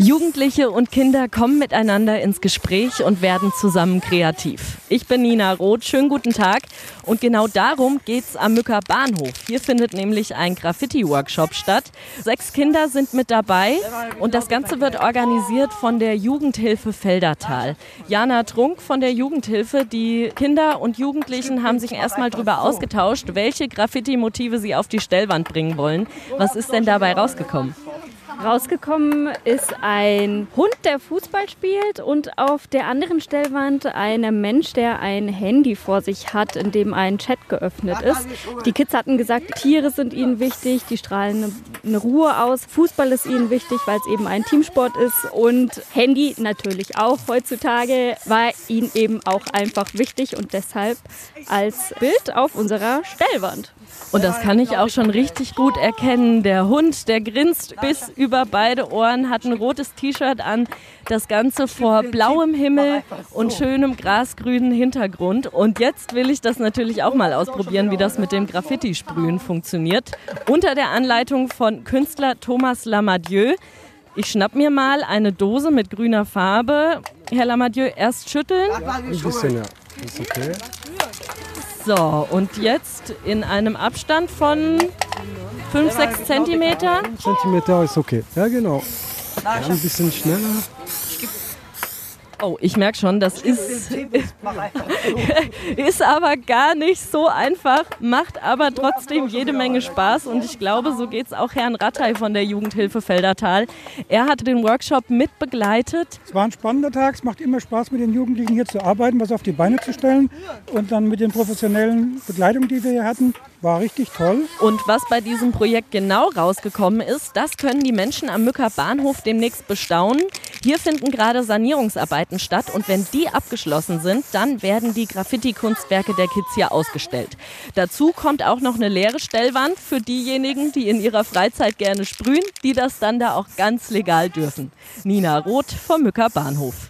Jugendliche und Kinder kommen miteinander ins Gespräch und werden zusammen kreativ. Ich bin Nina Roth, schönen guten Tag. Und genau darum geht's am Mücker Bahnhof. Hier findet nämlich ein Graffiti-Workshop statt. Sechs Kinder sind mit dabei und das Ganze wird organisiert von der Jugendhilfe Feldertal. Jana Trunk von der Jugendhilfe, die Kinder und Jugendlichen haben sich erstmal darüber ausgetauscht, welche Graffiti-Motive sie auf die Stellwand bringen wollen. Was ist denn dabei rausgekommen? Rausgekommen ist ein Hund, der Fußball spielt und auf der anderen Stellwand ein Mensch, der ein Handy vor sich hat, in dem ein Chat geöffnet ist. Die Kids hatten gesagt, Tiere sind ihnen wichtig, die strahlen eine Ruhe aus. Fußball ist ihnen wichtig, weil es eben ein Teamsport ist und Handy natürlich auch heutzutage war ihnen eben auch einfach wichtig und deshalb als Bild auf unserer Stellwand. Und das kann ich auch schon richtig gut erkennen. Der Hund, der grinst bis über beide Ohren, hat ein rotes T-Shirt an. Das Ganze vor blauem Himmel und schönem grasgrünen Hintergrund. Und jetzt will ich das natürlich auch mal ausprobieren, wie das mit dem Graffiti-Sprühen funktioniert. Unter der Anleitung von Künstler Thomas Lamadieu. Ich schnapp mir mal eine Dose mit grüner Farbe. Herr Lamadieu, erst schütteln. Ein bisschen, ja. Ist okay. So, und jetzt in einem Abstand von 5, 6 Zentimeter. Zentimeter ist okay. Ja, genau. Ja, ein bisschen schneller. Oh, ich merke schon, das ist, ist aber gar nicht so einfach, macht aber trotzdem jede Menge Spaß und ich glaube, so geht es auch Herrn Rattay von der Jugendhilfe Feldertal. Er hat den Workshop mit begleitet. Es war ein spannender Tag, es macht immer Spaß, mit den Jugendlichen hier zu arbeiten, was auf die Beine zu stellen und dann mit den professionellen Begleitungen, die wir hier hatten, war richtig toll. Und was bei diesem Projekt genau rausgekommen ist, das können die Menschen am Mücker Bahnhof demnächst bestaunen. Hier finden gerade Sanierungsarbeiten statt und wenn die abgeschlossen sind, dann werden die Graffiti-Kunstwerke der Kids hier ausgestellt. Dazu kommt auch noch eine leere Stellwand für diejenigen, die in ihrer Freizeit gerne sprühen, die das dann da auch ganz legal dürfen. Nina Roth vom Mücker Bahnhof.